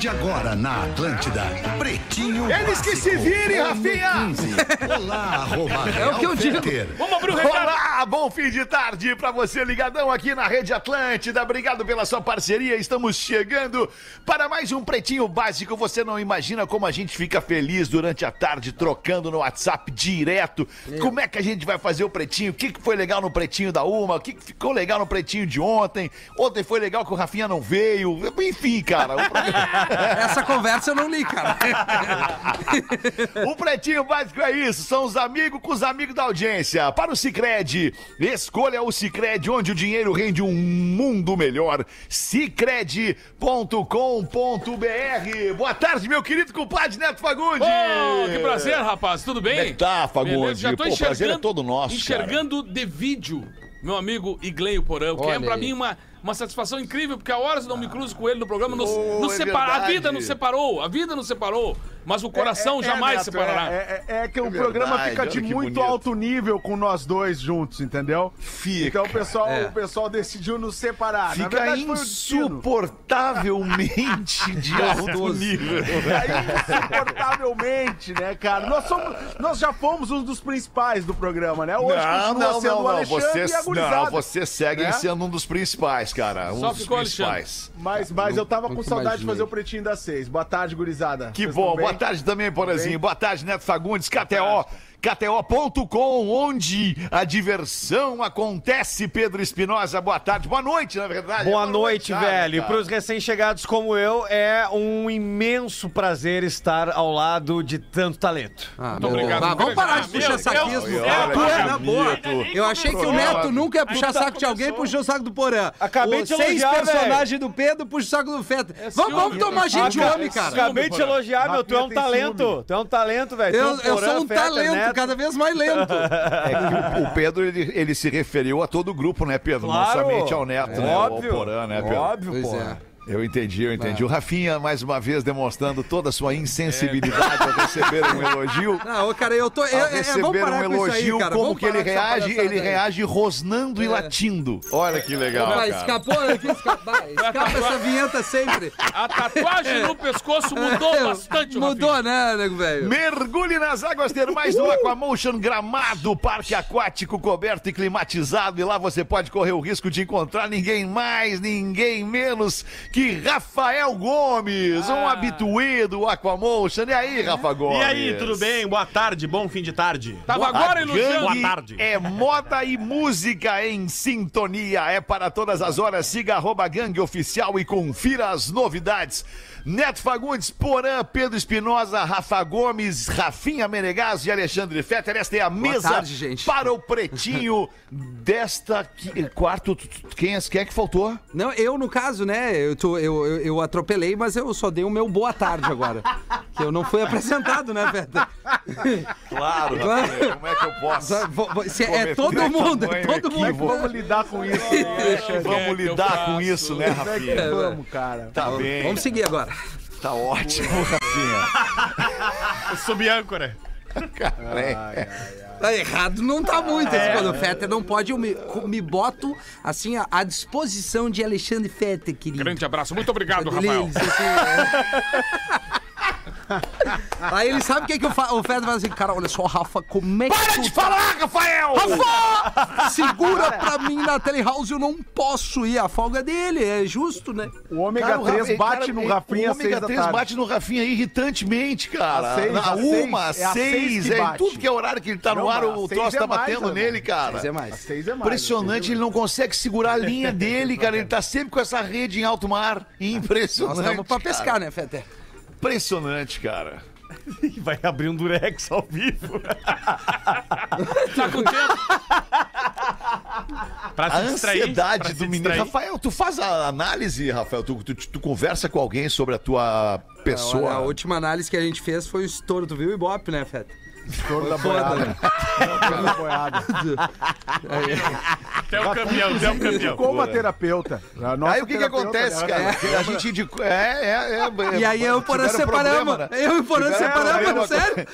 De agora na Atlântida, Pretinho Eles que se virem, Rafinha! Olá, arroba É o que eu digo. Vamos abrir o recado. Olá, bom fim de tarde pra você ligadão aqui na Rede Atlântida. Obrigado pela sua parceria. Estamos chegando para mais um Pretinho Básico. Você não imagina como a gente fica feliz durante a tarde trocando no WhatsApp direto. Como é que a gente vai fazer o Pretinho? O que que foi legal no Pretinho da Uma? O que que ficou legal no Pretinho de ontem? Ontem foi legal que o Rafinha não veio. Enfim, cara. o programa- Essa conversa eu não li, cara. O Pretinho Básico é isso, são os amigos com os amigos da audiência. Para o Cicred, escolha o Cicred, onde o dinheiro rende um mundo melhor. Cicred.com.br. Boa tarde, meu querido compadre Neto Fagundes. Ô, que prazer, rapaz. Tudo bem? Como é tá, Fagundes? Beleza? Já tô Pô, prazer é todo nosso, enxergando de vídeo meu amigo Igleio Porão, que é aí. mim uma, uma satisfação incrível, porque há horas eu não me cruzo com ele no programa, nos, Oh, nos é separa- a vida nos separou, a vida nos separou, mas o coração É, é, jamais Neto, separará. É, é- é que o É programa verdade, fica de muito bonito. alto nível com nós dois juntos, entendeu? Fica. Então o pessoal, É. o pessoal decidiu nos separar. Fica verdade, insuportavelmente de alto nível. É insuportavelmente, né, cara? Nós, somos, nós já fomos um dos principais do programa, né? Hoje Não, continua não, sendo não, o não. Alexandre Você, e a gurizada. não, você segue né? sendo um dos principais, cara. Só dos ficou Alexandre. principais. Mas, mas eu tava com saudade de fazer o Pretinho das Seis. Boa tarde, gurizada. Que Vocês bom. Boa tarde também, Porazinho. Boa tarde, Neto Fagundes, KTO. KTO.com, onde a diversão acontece, Pedro Espinosa. Boa tarde, boa noite, na verdade. Boa noite, cara, velho. Cara. pros recém-chegados como eu, é um imenso prazer estar ao lado de tanto talento. Ah, Muito obrigado. Ah, vamos parar de puxar saquismo. É, é, boa. Eu achei que o Neto nunca ia puxar saco de alguém, puxou o saco do Porã. Acabei Os de seis elogiar, personagens do Pedro, puxa o saco do Feta. vamos, ciúme, vamos tomar gente homem, cara. Acabei de te elogiar, meu. Tu é um talento. Tu é um talento, velho. Eu, é sou um talento, Neto. cada vez mais lento. É que o, o Pedro, ele, ele se referiu a todo o grupo, né, Pedro? Claro. Não somente ao Neto, né? Óbvio. Ao Porã, né, Pedro? Óbvio, Pois pô. é. Eu entendi, eu entendi. O Rafinha, mais uma vez, demonstrando toda a sua insensibilidade ao receber um elogio. Não, cara, eu tô. Eu, Ao é, é, receber um parar com isso elogio, aí, cara. como que ele reage? Ele aí. reage rosnando e É. latindo. Olha que legal, cara. escapou aqui, escapa, escapa essa vinheta sempre. A tatuagem no pescoço mudou bastante, Mudou, né, nego velho? Mergulhe nas águas termais do Aquamotion Gramado, parque aquático coberto e climatizado. E lá você pode correr o risco de encontrar ninguém mais, ninguém menos que Rafael Gomes, um Ah. habituê do Aquamotion. E aí, Rafa Gomes? E aí, tudo bem? Boa tarde, bom fim de tarde. Tava agora elogiando. Gangue Boa tarde. É moda e música em sintonia. É para todas as horas. Siga arroba gangue oficial e confira as novidades. Neto Fagundes, Porã, Pedro Espinosa, Rafa Gomes, Rafinha Menegas e Alexandre Fetter. Esta é a mesa tarde, gente. para o pretinho desta quarto. Quem é, quem é que faltou? Não, eu, no caso, né, eu, tô, eu, eu, eu atropelei, mas eu só dei o meu boa tarde agora. que eu não fui apresentado, né, Feta? Claro, Claro. Como é que eu posso? Vou- vou- se é todo mundo, é todo mundo. Vamos lidar com isso, né? Vamos lidar com isso, né, é Rafinha? vamos, cara? Tá bem, Vamos seguir agora. tá ótimo, Rafinha. Eu sou âncora. Tá errado, não tá muito. Esse quando o Fetter não pode, eu me, me boto assim à, à disposição de Alexandre Fetter, querido. Grande abraço, muito obrigado, Rafael. ele assim, é. Aí ele sabe o que, que o, Fa- o Fetter fala assim, cara, olha só, Rafa, como é que Para tu de falar, Rafael! Rafa! Segura pra mim na telehouse, eu não posso ir. A folga dele, é justo, né? O ômega Cara, o 3 Rafa- bate cara, no Rafinha O seis ômega da 3 tarde. bate no Rafinha irritantemente, cara. Às seis, na às uma, seis, é seis seis, que é tudo que é horário que ele tá no Não, ar, mas o troço seis tá é mais, batendo alemão. nele, cara. Mas é Às mais. seis é mais. Impressionante, ele não consegue segurar a linha dele, cara. Ele tá sempre com essa rede em alto mar. Nós Impressionante. estamos pra pescar, né, Fetter? Impressionante, cara. Vai abrir um durex ao vivo. Tá com tempo? Pra A distrair. ansiedade pra do menino. distrair. Rafael, tu faz a análise, Rafael? Tu, tu, tu conversa com alguém sobre a tua pessoa? Olha, a última análise que a gente fez foi o estouro. Tu viu o Ibope, né, Fetter? Estouro da boiada. né? Estouro da boiada. Tu é o campeão, tu é o campeão. Como a terapeuta. A nossa Aí o que que acontece, cara? A gente indicou. É, é, é. E aí eu e o Porã separamos. né? Eu e o Porã separamos, sério?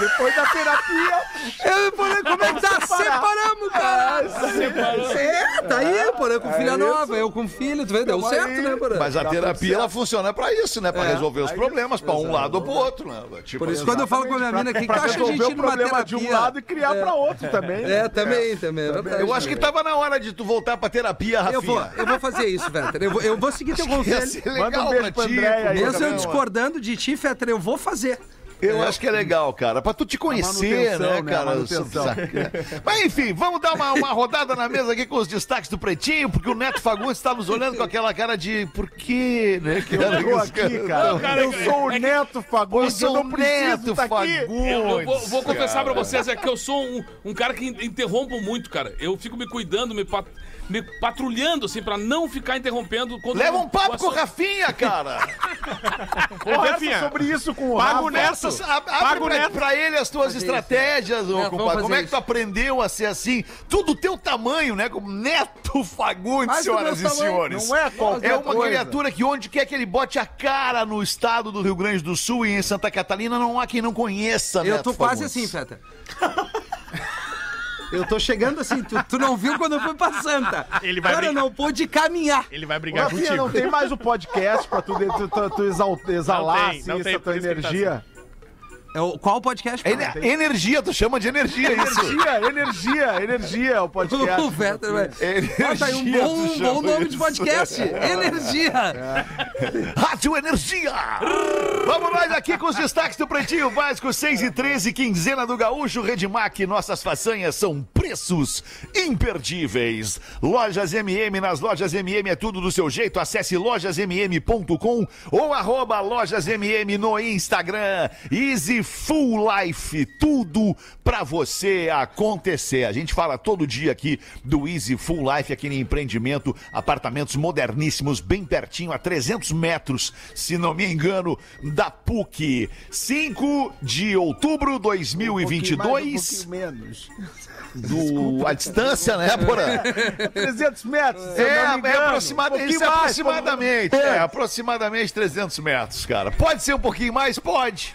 Depois da terapia, Eu e o Porã, como é que tá? Separamos, cara. Separamos. É, tá aí, Porã com filha nova, eu com filho, tu vê, deu certo, aí. né, Porã? Mas a terapia, ela funciona pra isso, né? Pra É. resolver os problemas, pra um lado ou pro outro, né? Tipo, Por isso, quando eu falo com a minha mina, o que, de a gente ir o numa terapia? de um lado e criar pra outro também. né? É, também, também, é verdade. eu acho que tava na hora de tu voltar pra terapia, Rafinha. Eu vou, eu vou fazer isso, Fetter. Eu vou, eu vou seguir teu conselho. Manda um beijo pra pra ti. Mesmo eu discordando de ti, Fetter, eu vou fazer. Eu acho que é legal, cara. Pra tu te conhecer, né, né? cara? A manutenção. Mas enfim, vamos dar uma, uma rodada na mesa aqui com os destaques do Pretinho, porque o Neto Fagundes está nos olhando com aquela cara de por quê, né? Eu cara? tô aqui, cara. cara, eu é- sou o é que- Neto Eu Fagundes, eu sou o não preciso Neto tá. Fagundes. Eu, eu vou, vou confessar pra cara. vocês é que eu sou um, um cara que in- interrompo muito, cara. Eu fico me cuidando, me, pat- me patrulhando, assim, pra não ficar interrompendo. Quando Leva um papo com o Rafinha, cara. Conversa Rafinha, sobre isso com o paga o Rafa. Neto. Essas- a- Abre pra, Neto. pra ele as tuas estratégias, ô, É, compadre. fazer Como é que tu aprendeu a ser assim? Tudo teu tamanho, né? Como Neto Fagundes, Mais do senhoras e senhores. Não é qualquer É uma coisa. criatura que onde quer que ele bote a cara no estado do Rio Grande do Sul e em Santa Catarina, não há quem não conheça, Eu Neto tô quase Fagundes. assim, Fetter. Eu tô chegando assim, tu, tu não viu quando eu fui pra Santa. Ele vai Cara, eu brincar. não pude caminhar. Ele vai brigar Rafinha, contigo. não tem mais o podcast pra tu, tu, tu, tu exal- exalar tem, não assim, tem, essa por tua tá energia. É o- qual podcast? Ele- cara? energia, tu chama de energia isso. Energia, energia, energia é o podcast. O Fetter, velho. Energia, Bota aí um bom, um bom nome de isso. podcast. Energia. Rádio Energia! Vamos nós aqui com os destaques do Pretinho Básico 6 e 13, quinzena do Gaúcho, Redmac. Nossas façanhas são preços imperdíveis. Lojas MM, nas lojas MM é tudo do seu jeito. Acesse lojasmm.com ou arroba lojasmm no Instagram. Easy Full Life, tudo pra você acontecer. A gente fala todo dia aqui do Easy Full Life, aqui no empreendimento, apartamentos moderníssimos, bem pertinho, a 300 metros, se não me engano, da PUC. 5 de outubro de 2022. Um menos. do, a distância, né, Porã? 300 metros. É, é, engano. aproximada, Um é mais, aproximadamente. É, aproximadamente 300 metros, cara. Pode ser um pouquinho mais? Pode.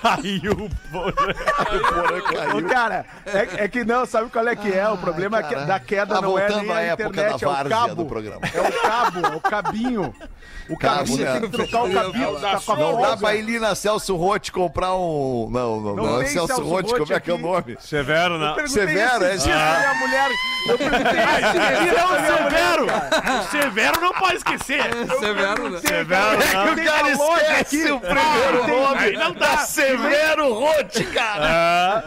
Caiu, porra. Porã caiu. Ô, cara, é, é que não, sabe qual é que é? O problema é que da queda Tá não é nem a época internet, da é o cabo. do programa. É o cabo, é o cabinho. O Cabo, cabinho, né? tem que trocar o cabinho. Tá com a Não dá pra ir ali na Celso Rotti comprar um. Não, não, Não não. é Celso, Celso Rotti, como é que é o nome? Severo, né? Perguntei Severo, é? pra minha mulher. Eu perguntei mulher. Severo! Severo não pode esquecer. Severo, né? Severo, É que não. o cara esquece aqui. o primeiro Aí não dá. Severo Rotti, cara.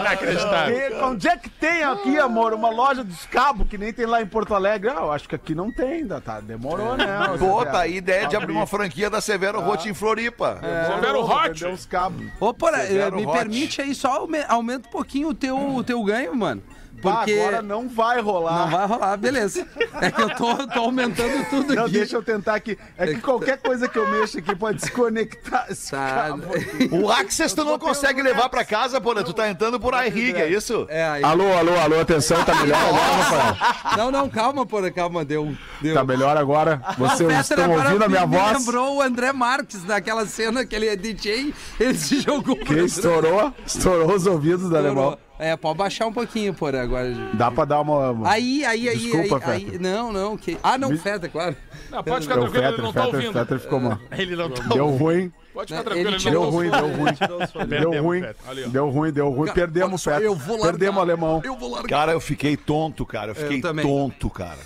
Inacreditável. E Onde é que tem aqui, amor, uma loja dos cabos que nem tem lá em Porto Alegre? Ah, eu acho que aqui não tem ainda, tá? Demorou, né? Pô, tá aí ideia de abrir uma franquia da Severo Rotti em Floripa. Severo Hot. Vender uns cabos. Ô, porra, Severo me Hot. permite aí só aume- aumenta um pouquinho o teu, o teu ganho, mano. Bah, Porque agora não vai rolar. não vai rolar, beleza. É que eu tô, tô aumentando tudo Não, aqui. deixa eu tentar aqui. É que qualquer coisa que eu mexo aqui pode desconectar Tá. aqui. O Access tu não consegue levar pra casa, pô, né? Tu tá entrando por iRig, é isso? É, aí. Alô, alô, alô, atenção, tá melhor agora, Rafael? Não, não, calma, porra, calma, deu. deu. Tá melhor agora? Vocês estão ouvindo a minha me, voz? lembrou o André Marques naquela cena que ele é DJ, ele se jogou Que estourou, estourou os ouvidos do alemão. É, pode baixar um pouquinho, porra, agora. Dá pra dar uma... Aí, aí, aí, Desculpa, aí, aí. Não, não, que. Ah, não, Feta, claro. Não, pode ficar o tranquilo, ele Fetter, não tá Fetter, ouvindo. Fetter ficou mal. Ele não tá Deu ruim, Pode ficar Ele tranquilo, ele não deu ruim, deu ruim. Deu ruim, deu ruim, deu ruim. Perdemos, Fetter. eu vou largar. Perdemos o alemão. Eu vou largar. Cara, eu fiquei tonto, cara. Eu fiquei também. tonto, cara.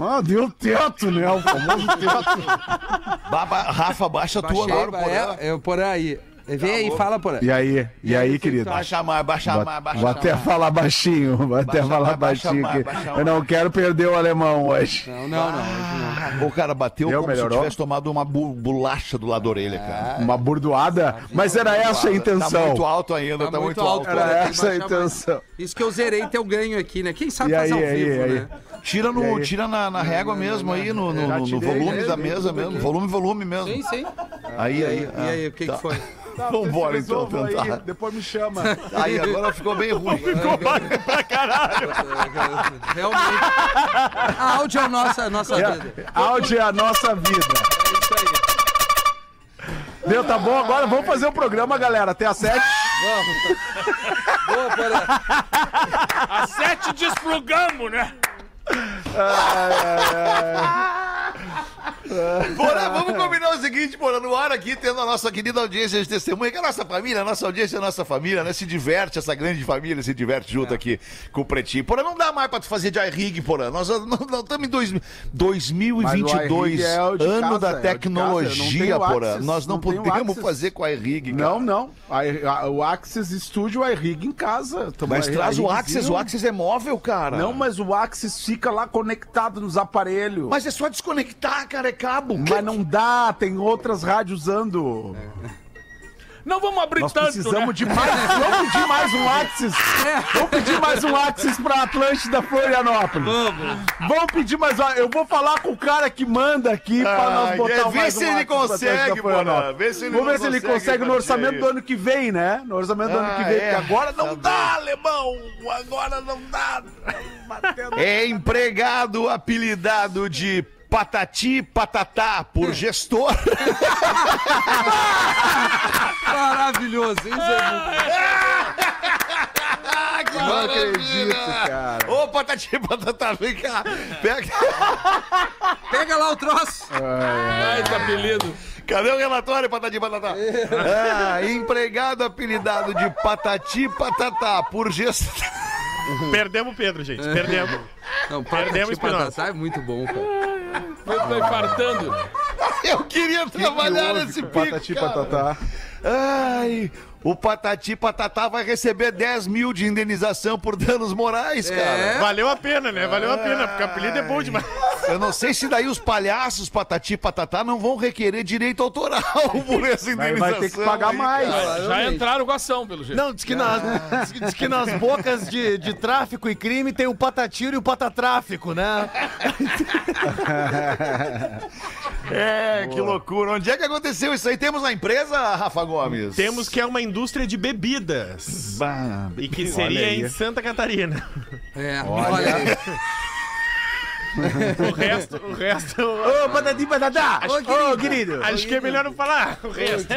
Ah, deu teto, né? O famoso teto. Ba- ba- Rafa, baixa a tua agora, porra. é, eu por aí. Vem aí, fala, porra. E aí? E aí, que querido? Baixa mais, baixa mais, baixa vou mais. até falar baixinho, vou até Baixa falar mais, baixa baixinho mais, aqui. baixa Eu não quero perder o alemão hoje. Não, não, não. hoje. O cara bateu Deu, como se melhorou? tivesse tomado uma bu- bolacha do lado da orelha, cara. Uma burdoada, mas era essa a Tá intenção. muito alto ainda, tá, muito alto. Era Tem que essa a baixar mais. intenção. Isso que eu zerei teu ganho aqui, né? Quem sabe E fazer aí, ao aí, vivo, aí? né? Tira, no, tira na, na régua mesmo aí, no, no, no- no volume né? da mesa mesmo. aqui. Volume, volume mesmo. Sim, sim. Aí, aí. E aí, o que, tá. que foi? Vambora então, Resolvam aí, tentar. depois me chama. Aí, agora ficou bem ruim. Realmente. A áudio é a nossa, a nossa vida. Áudio é a nossa vida. É isso aí. Deu, tá bom? Agora vamos fazer o programa, galera. Até às sete. Vamos. Boa, porra. A sete desplugamos, né? Bora, vamos combinar o seguinte, bora, no ar aqui, tendo a nossa querida audiência de testemunha, que é a nossa família, a nossa audiência é a nossa família, né? Se diverte, essa grande família se diverte junto aqui com o Pretinho. Porra, não dá mais pra tu fazer de iRig, porra. Nós estamos em dois, 2022, Mas o iRig é ano casa, da é tecnologia, tenho porra. Axis, Nós não, não podemos fazer com a iRig. Não, não. A- a- o Axis Studio, o iRig em casa. Mas traz o. Axis, o Axis é móvel, cara. Não, mas o Axis fica lá conectado nos aparelhos. Mas é só desconectar, cara, é cabo. Mas não dá, tem outras rádios usando. Não vamos abrir Nós tanto, precisamos né? de mais. Vamos pedir mais um Axis. Vamos pedir mais um Axis pra Atlântida Florianópolis. Vamos. Vamos pedir mais um. Eu vou falar com o cara que manda aqui pra nós Ah, botar é, mais vê um se ele Axis pra consegue, vê se ele Vamos ver se ele consegue no orçamento do ano que vem, né? No orçamento do ano que Ah, vem. é. Porque agora não Tá dá, alemão. Agora não dá. Batendo. É empregado apelidado de Patati Patatá por gestor. Maravilhoso. Isso é muito... Ah, que Não maravilha! acredito, cara. Ô, Patati Patatá, vem cá. Pega. Pega lá o troço. Ai, tá apelido. Cadê o relatório, Patati Patatá? Ah, empregado apelidado de Patati Patatá por gestor. Perdemos o Pedro, gente. Perdemos. Não, Perdemos patati Espinosa. patatá é muito bom, cara. Foi tá infartando. Eu queria trabalhar houve nesse pico, Patati cara. Patatá. Ai, o Patati Patatá vai receber 10 mil de indenização por danos morais, cara. É. Valeu a pena, né? Valeu a pena, porque o apelido é bom demais. Eu não sei se daí os palhaços Patati Patatá não vão requerer direito autoral por essa Vai, indenização. vai ter que pagar aí, mais. cara. Já entraram com ação, pelo jeito. Não, diz que, nas, diz que- nas bocas de, de tráfico e crime tem o patatiro e o patatráfico, né? É, que loucura. Onde é que aconteceu isso aí? Temos na empresa, Rafa Gomes? Temos que é uma indústria de bebidas. Bah, E que Olha seria em Santa Catarina. É, olha aí. O resto, o resto. Ô, patati patatá! Ô, querido! Acho que é melhor não falar. O resto.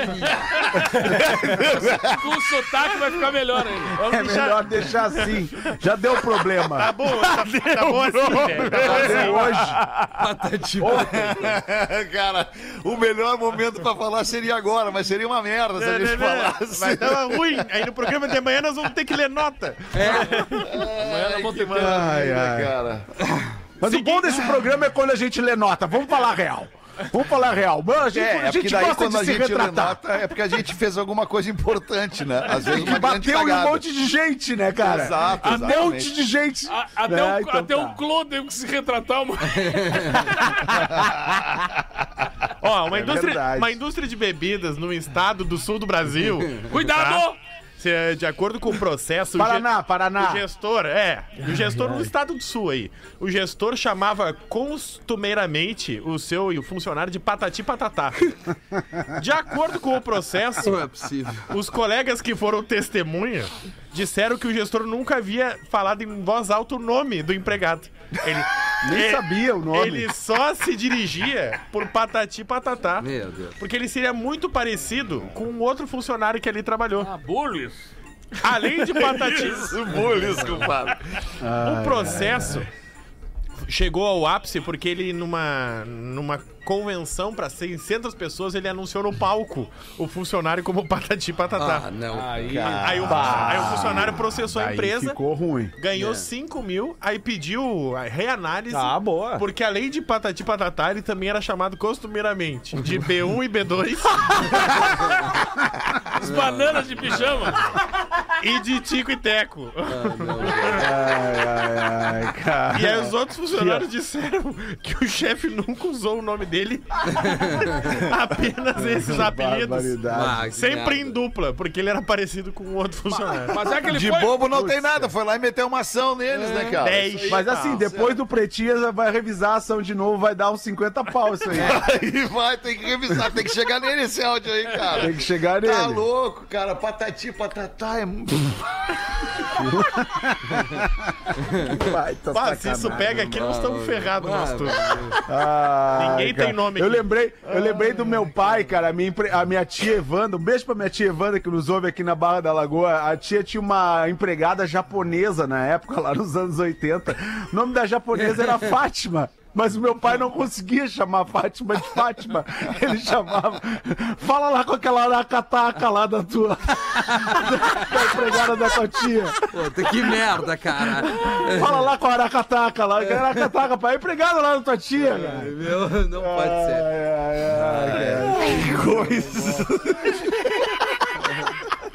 Com o sotaque vai ficar melhor ainda. Vamos É deixar- melhor deixar assim. Já deu problema. Tá bom, tá, tá bom assim, velho. Tá bom Até assim. hoje. Patati cara, o melhor momento pra falar seria agora, mas seria uma merda se a gente não, não. falasse. Vai dar ruim. Aí no programa de amanhã nós vamos ter que ler nota. Amanhã nós vamos ter tempo. Ai, ai. cara. Mas o bom desse programa é quando a gente lê nota. Vamos falar real. Vamos falar real. Mano, a gente, É, a é gente daí gosta de a se retratar. nota, é porque a gente fez alguma coisa importante, né? Às vezes Que uma bateu em um monte de gente, né, cara? Exato, Um monte de gente. A- Até, Né, o, então até tá. o Clô teve que se retratar. Uma... Ó, uma, É indústria, verdade. uma indústria de bebidas no estado do sul do Brasil. Cuidado! Se, é, de acordo com o processo. o Paraná, ge- Paraná. O gestor, é. O gestor no estado do sul aí. O gestor chamava costumeiramente o seu funcionário de patati patatá. De acordo com o processo, Não é possível. os colegas que foram testemunha disseram que o gestor nunca havia falado em voz alta o nome do empregado. Ele Nem ele- sabia o nome. Ele só se dirigia por patati patatá. Meu Deus. Porque ele seria muito parecido com um outro funcionário que ali trabalhou. Ah, Além de patati, Isso, compadre. o processo chegou ao ápice porque ele, numa, numa convenção pra 600 pessoas, ele anunciou no palco o funcionário como patati patatá. Ah, não. Aí, Aí o, aí o funcionário processou a empresa, ficou ruim. ganhou 5 mil, aí pediu a reanálise. Ah, boa. Porque além de patati patatá, ele também era chamado costumeiramente de B1 e B2 as bananas de pijama. e de Tico e Teco. Ai, ai, ai, cara. E aí os outros funcionários disseram que o chefe nunca usou o nome dele. Apenas esses apelidos. Sempre em dupla, porque ele era parecido com outro funcionário. Mas é que ele De foi... bobo não tem nada, foi lá e meteu uma ação neles, né, cara? Dez. Isso aí, Mas assim, não, depois do Pretinha, vai revisar a ação de novo, vai dar uns 50 pau isso aí. Aí vai, tem que revisar, tem que chegar nele esse áudio aí, cara. Tem que chegar nele. Tá louco, cara. Patati, patatá é. Bah, se isso pega aqui, nós estamos ferrados, nós todos. Ninguém tem nome Eu aqui. lembrei, eu lembrei do meu pai, cara, a minha, a minha tia Evanda. Um beijo pra minha tia Evanda que nos ouve aqui na Barra da Lagoa. A tia tinha uma empregada japonesa na época, lá nos anos 80. O nome da japonesa era Fátima. Mas o meu pai não conseguia chamar Fátima de Fátima. Ele chamava. Fala lá com aquela aracataca lá da tua. da empregada da tua tia. Puta, que merda, cara. Fala lá com a aracataca lá. Que aracataca, pai. É empregada lá da tua tia, cara. Meu, não pode ser. Ai, ai, ai, Que coisa.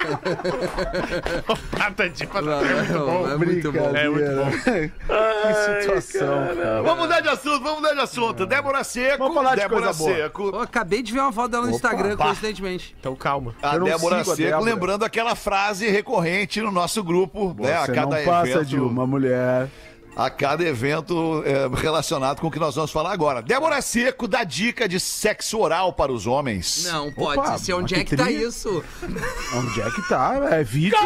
Patati, patati. Não, é muito bom. É muito bom. Que situação, cara. Vamos mudar de assunto, vamos mudar de assunto. Débora Seco. Vamos falar de Débora coisa boa. Seco. Pô, acabei de ver uma foto dela no Instagram, coincidentemente. Então calma. A Eu Débora sigo a Seco, Débora. lembrando aquela frase recorrente no nosso grupo, né? A cada não passa evento, de uma mulher. A cada evento é, relacionado com o que nós vamos falar agora. Débora Seco dá dica de sexo oral para os homens. Não, pode Opa, ser. Onde é que que tá isso? Onde é que tá? É vídeo?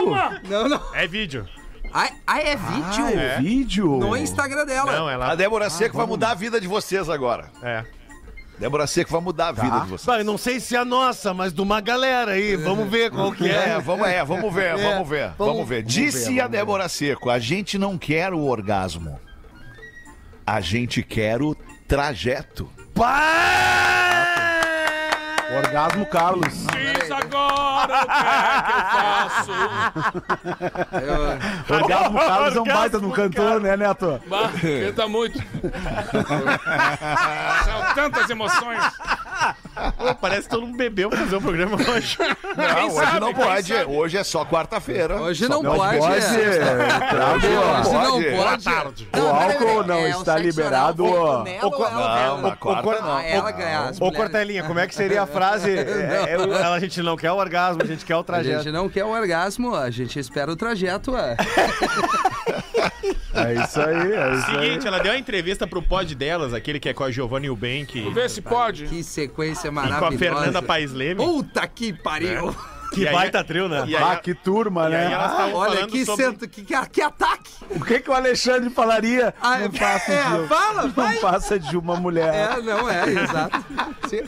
Não, não. É vídeo. Ah, ah, é vídeo? Ah, é vídeo? No Instagram dela. Não, A ela. Débora Seco vai mudar a vida de vocês agora. É. Débora Seco vai mudar a vida de vocês. Eu não sei se é a nossa, mas de uma galera aí. Vamos ver qual que é. É, vamos, é, vamos ver, vamos ver, vamos ver. Disse a Débora Seco: a gente não quer o orgasmo. A gente quer o trajeto. Orgasmo Carlos. Diz agora o que é que eu faço. Orgasmo Carlos é um baita de um cantor, né, Neto? Bah, canta muito. São tantas emoções. Pô, parece que todo mundo bebeu pra fazer o programa hoje. Não, hoje sabe, não pode. sabe? Hoje é só quarta-feira. Hoje Só não Não pode. pode. é. é. Hoje não Pode. tarde. O Não, álcool não É o está liberado, ela Não, ganha? na quarta não. Ela mulheres. Cortelinha, como é que seria a frase? É, é, a gente não quer o orgasmo, a gente quer o A trajeto. gente não quer o orgasmo, a gente espera o trajeto, é. É isso aí, é isso aí. Seguinte, ela deu uma entrevista pro pod delas, aquele que é com a Giovanna e o Ben, que, Vê se pode. Que sequência e com a maravilhosa. Fernanda Paes Leme. Puta que pariu. Que aí- baita trio, né? E aí, Ah, que turma, e aí né? elas estavam Olha, que, sobre... centro, que, que, que ataque. O que que o Alexandre falaria? Ah, não passa é, de, fala, não vai. passa de uma mulher. É, não é, exato.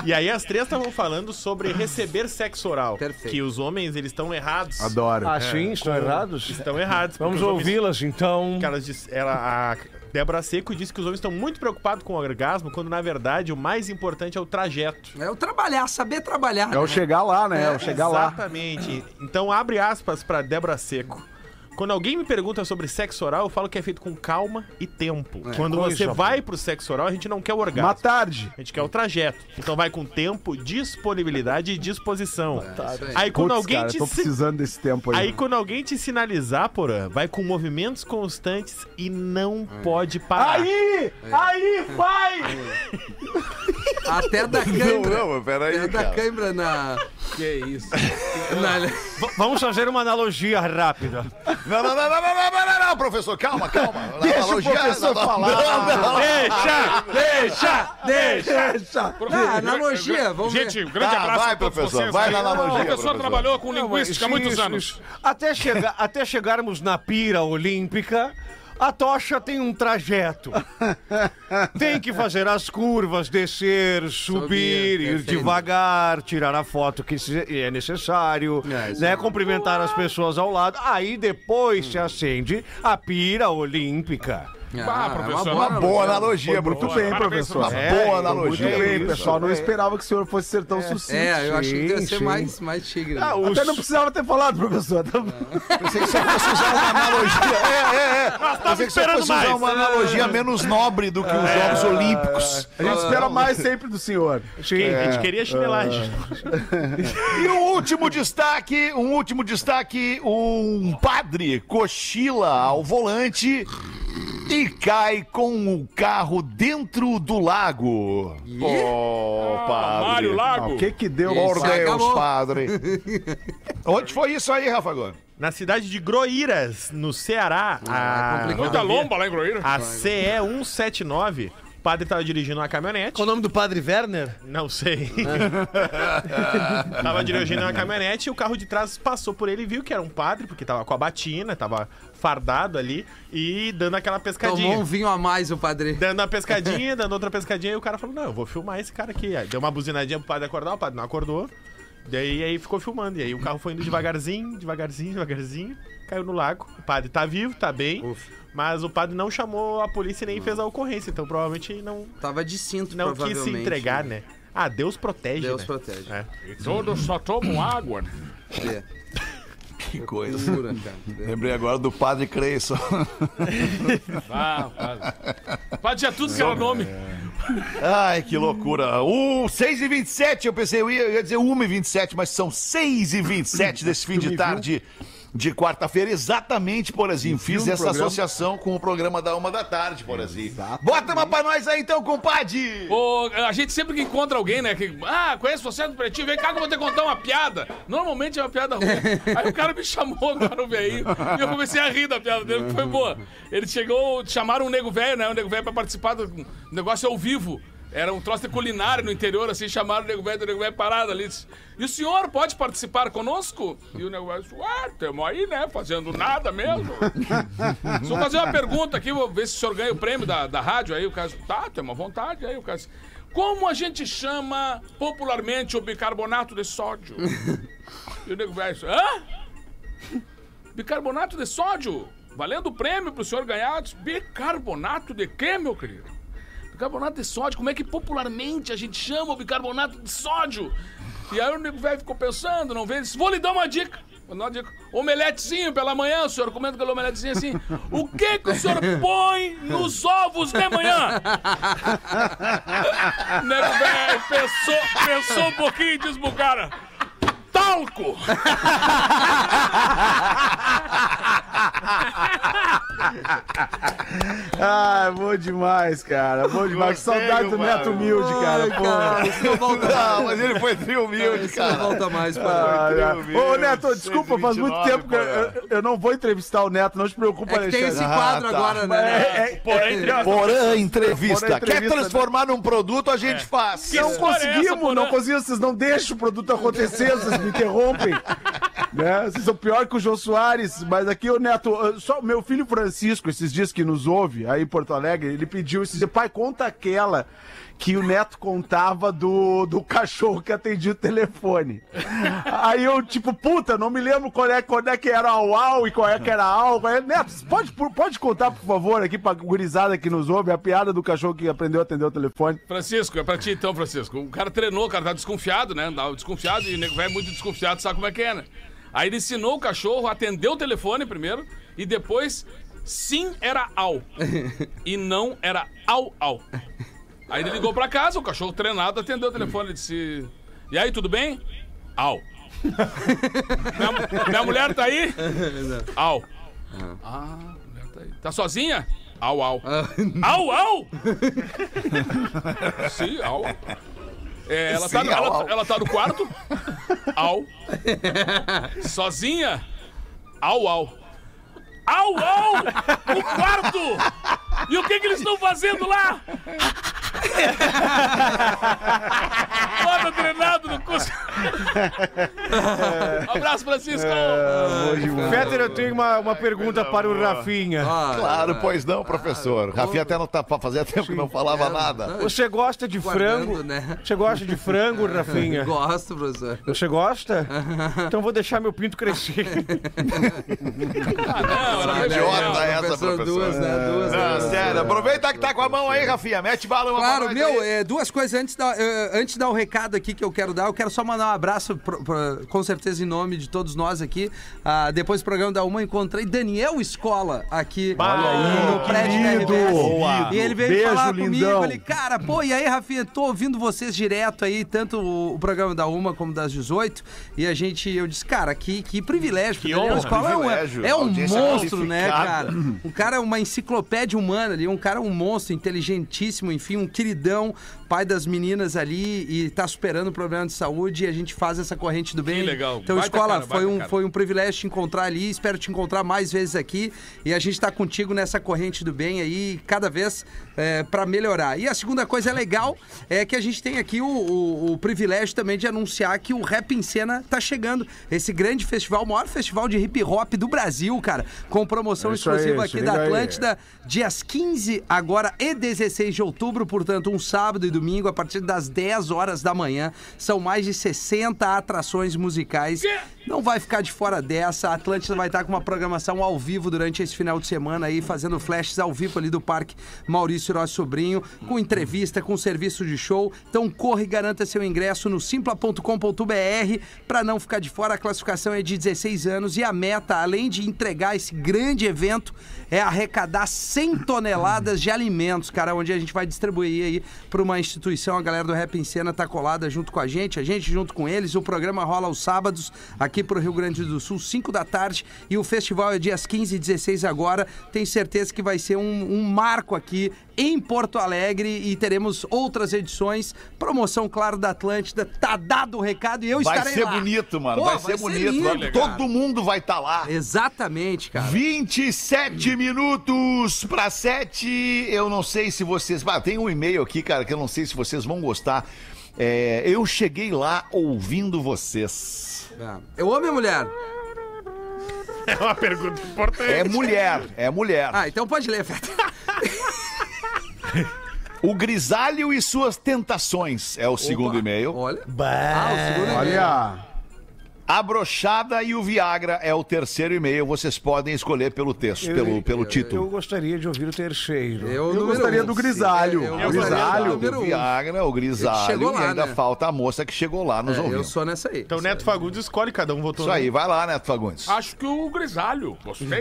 E aí as três estavam falando sobre receber sexo oral. Perfeito. Que os homens, eles estão errados. Adoro. Ah, sim, estão errados? Estão errados. Vamos ouvi-las, então. que elas ela, a Débora Seco disse que os homens estão muito preocupados com o orgasmo, quando na verdade o mais importante é o trajeto. É o trabalhar, saber trabalhar. É o chegar lá, né? É o chegar lá. Exatamente. Então abre aspas pra Débora Seco. Quando alguém me pergunta sobre sexo oral, eu falo que é feito com calma e tempo. Quando coisa você boa. vai pro sexo oral, a gente não quer o orgasmo. Uma tarde. A gente quer o trajeto. Então vai com tempo, disponibilidade e disposição. isso aí. Aí quando Putz, alguém cara, te tô precisando desse tempo aí. Aí quando alguém te sinalizar, porã, vai com movimentos constantes e não É. pode parar. Aí! Aí, vai! Até da Não, cãibra. não, peraí, Até da cara. cãibra na... Que isso. na... Vamos fazer uma analogia rápida. Não, não, não, não, não, não, não, professor, calma, calma. Deixa o ah, professor falar. Deixa, deixa, deixa. Ah, na analogia, vamos ver. Gente, um grande tá, abraço vai, professor, vai na analogia, professor. trabalhou com linguística há muitos anos. Até chegarmos na pira olímpica a tocha tem um trajeto. tem que fazer as curvas, descer, subir, ir devagar, tirar a foto que é necessário, É, né, cumprimentar as pessoas ao lado. Aí depois se acende a pira olímpica. Ah, é professor. Uma boa analogia, Muito Bruto. bem, professor. Uma É, boa Muito analogia. bem, Isso. pessoal. Não esperava que o senhor fosse ser tão sucinto. É, eu achei que ia ser mais, mais tigre. Ah, o Até não precisava ter falado, professor. Pensei que só fosse usar uma analogia. É, é, é. Pensei que só esperando fosse usar uma analogia menos nobre do que os Jogos Olímpicos. A gente espera mais sempre do senhor. Sim, a gente queria chinelagem. E um último destaque, um último destaque, um padre cochila ao volante e cai com o carro dentro do lago. Ô, padre. Mário Lago. O que que deu? Por Deus, acabou. padre. Onde foi isso aí, Rafa Gomes? Na cidade de Groíras, no Ceará, a, complicado. Muita rodovia- lomba lá em Groíra. a CE 179, o padre estava dirigindo uma caminhonete. Qual o nome do padre Werner? Não sei. tava dirigindo uma caminhonete e o carro de trás passou por ele e viu que era um padre, porque tava com a batina, tava fardado ali e dando aquela pescadinha. Tomou um vinho a mais o padre. Dando uma pescadinha, dando outra pescadinha, e o cara falou: Não, eu vou filmar esse cara aqui. Aí deu uma buzinadinha pro padre acordar, o padre não acordou. Daí aí ficou filmando. E aí o carro foi indo devagarzinho, devagarzinho, devagarzinho, caiu no lago. O padre tá vivo, tá bem. Mas o padre não chamou a polícia e nem fez a ocorrência, então provavelmente não, Tava de cinto, não quis se entregar, né? Ah, Deus protege. Deus né? protege. É. Todos só tomam água. né? É, Que coisa. loucura, cara. Lembrei agora do padre Creyson. Ah, padre. Padre tinha tudo que era nome. Ai, que loucura. O 6 e 27 eu pensei, eu ia, eu ia dizer 1 e 27 mas são 6 e 27 desse fim de tarde de quarta-feira, exatamente, Porazinho. Fiz essa programa. associação com o programa da uma da tarde, Porazinho. Bota uma pra nós aí então, compadre! Ô, a gente sempre que encontra alguém, né? Que, ah, conheço você do Pretinho, vem cá que eu vou te contar uma piada. Normalmente é uma piada ruim. Aí o cara me chamou agora, o velhinho, e eu comecei a rir da piada dele, que foi boa. Ele chegou, chamaram um nego velho, né? Um nego velho pra participar do negócio ao vivo. Era um troço de culinária no interior, assim, chamaram o nego velho, o nego velho parado ali. disse, E o senhor pode participar conosco? E o nego velho disse, ué, tamo aí, né? Fazendo nada mesmo. Só fazer uma pergunta aqui, vou ver se o senhor ganha o prêmio da, da rádio. Aí o cara disse, tá, tem uma vontade. Aí o cara disse, como a gente chama popularmente o bicarbonato de sódio? e o nego velho disse, hã? Bicarbonato de sódio? Valendo o prêmio pro senhor ganhar? Disse, Bicarbonato de quê, meu querido? Bicarbonato de sódio, como é que popularmente a gente chama o bicarbonato de sódio? E aí o velho ficou pensando, não veio, disse, vou lhe dar uma dica. Vou dar uma dica. Omeletezinho pela manhã, o senhor comendo aquele omeletezinho assim. O que que o senhor põe nos ovos de manhã? O nego velho pensou, pensou um pouquinho e disse pro cara, talco! Ah, bom demais, cara. Bom demais. Que saudade do Neto Humilde, cara. Ai, cara, isso não volta mais. Não, mas ele foi trio humilde, Isso não cara. volta mais, Ah, padre. ah. Humilde, Ô, Neto, desculpa, faz muito 129, tempo que eu, eu- não vou entrevistar o Neto, não te preocupa, É que tem esse Alexandre. quadro tá. agora, né? é- é- Porém, é- entrevista- Porã entrevista. Porã Quer entrevista, transformar num produto, a gente faz. Não história é essa, conseguimos, Porã? não conseguimos, vocês não deixam o produto acontecer, vocês me interrompem. né? Vocês são pior que o Jô Soares, mas aqui o Neto, uh, só meu filho Francisco, esses dias que nos ouve aí em Porto Alegre, ele pediu dias, pai, conta aquela que o Neto contava do, do cachorro que atendia o telefone. Aí eu, tipo, puta, não me lembro qual é, qual é que era o au e qual é que era. Qual é... Neto, pode, pode contar, por favor, aqui pra gurizada que nos ouve, a piada do cachorro que aprendeu a atender o telefone. Francisco, é pra ti então, Francisco. O cara treinou, o cara tá desconfiado, né? Desconfiado e o nego velho é muito desconfiado, sabe como é que é, né? Aí ele ensinou o cachorro a atender o telefone primeiro e depois sim era au. E não era au au. Aí ele ligou pra casa, o cachorro treinado atendeu o telefone e disse: E aí, tudo bem? Au. minha, minha mulher tá aí? Au. Ah, a mulher tá aí. Tá sozinha? Au, au. Au, au! Sim, au. É, ela, tá, Sim, no- ela, au, au. ela tá no quarto? Au. Sozinha? Au, au. Au, au! No quarto! E o que que eles estão fazendo lá? Roda treinado no curso. Um abraço, Francisco. Fetter, eu tenho uma, uma pergunta para o Rafinha. Ah, Claro, pois não, professor. Rafinha até não tá, fazia tempo que não falava nada. Você gosta de Guardando, frango? né? Você gosta de frango, Rafinha? Gosto, professor. Você gosta? Então vou deixar meu pinto crescer. Não, era Idiota essa, Professor, professor. duas, né? Duas, Não, né? Sério, Aproveita que tá com a mão aí, Rafinha. Mete balão Claro, meu, é, duas coisas antes da, eh, antes de dar o recado aqui que eu quero dar, eu quero só mandar um abraço, pro- pro- com certeza em nome de todos nós aqui. Ah, depois do programa da Uma, encontrei Daniel Escola aqui no que prédio da. E ele veio Beijo, falar comigo, lindão. ele, cara, pô, e aí, Rafinha, tô ouvindo vocês direto aí, tanto o, o programa da Uma como das 18, e a gente, eu disse, cara, que, que privilégio, porque Daniel honra, Escola é um, privilégio, é um audiência monstro, né, cara? Um cara é uma enciclopédia humana ali, um cara um monstro, inteligentíssimo, enfim, um queridão, pai das meninas ali e tá superando o problema de saúde e a gente faz essa corrente do bem. legal. Então, Baita escola, cara, foi um, cara. foi um privilégio te encontrar ali, espero te encontrar mais vezes aqui e a gente tá contigo nessa corrente do bem aí, cada vez é, para melhorar. E a segunda coisa é legal é que a gente tem aqui o, o- o privilégio também de anunciar que o Rap em Cena tá chegando. Esse grande festival, o maior festival de hip hop do Brasil, cara, com promoção É aí, exclusiva se aqui da aí. Atlântida, dias 15 agora e 16 de outubro, portanto, um sábado e domingo, a partir das 10 horas da manhã. São mais de 60 atrações musicais. Não vai ficar de fora dessa. A Atlântida vai estar com uma programação ao vivo durante esse final de semana aí, fazendo flashes ao vivo ali do Parque Maurício Rossi Sobrinho, com entrevista, com serviço de show. Então corre e garanta seu ingresso no simpla.com.br para não ficar de fora. A classificação é de 16 anos e a meta, além de entregar esse grande evento, é arrecadar 100 toneladas de alimentos, cara, onde a gente vai distribuir aí para uma instituição. A galera do Rap em Cena tá colada junto com a gente, a gente junto com eles. O programa rola aos sábados aqui pro Rio Grande do Sul, 5 da tarde, e o festival é dias 15 e 16 agora. Tenho certeza que vai ser um, um marco aqui em Porto Alegre e teremos outras edições. Promoção, claro, da Atlântida. Tá dado o recado e eu Vai estarei ser lá. bonito, mano. Pô, vai, ser bonito. lindo, Vai-. Todo mundo vai estar lá. Exatamente, cara. 27 minutos para 7. Eu não sei se vocês. Ah, tem um e-mail aqui, cara, que eu não sei se vocês vão gostar. É, eu cheguei lá ouvindo vocês. Eu homem ou mulher? É uma pergunta importante. É mulher, é mulher. Ah, então pode ler, Feta. O grisalho e suas tentações é o segundo e-mail. Olha. Ah, o segundo e-mail. Olha. A brochada e o Viagra é o terceiro e-mail. Vocês podem escolher pelo texto, pelo, pelo Eu título. gostaria de ouvir o terceiro. Eu número gostaria um. do grisalho. Eu O gostaria grisalho. O um. Viagra, o grisalho Chegou lá, e ainda né? falta a moça que chegou lá nos É, ouvindo. eu sou nessa aí. Então o Neto Fagundes escolhe, cada um votou Isso aí, vai lá, Neto Fagundes. Acho que o grisalho. Gostei.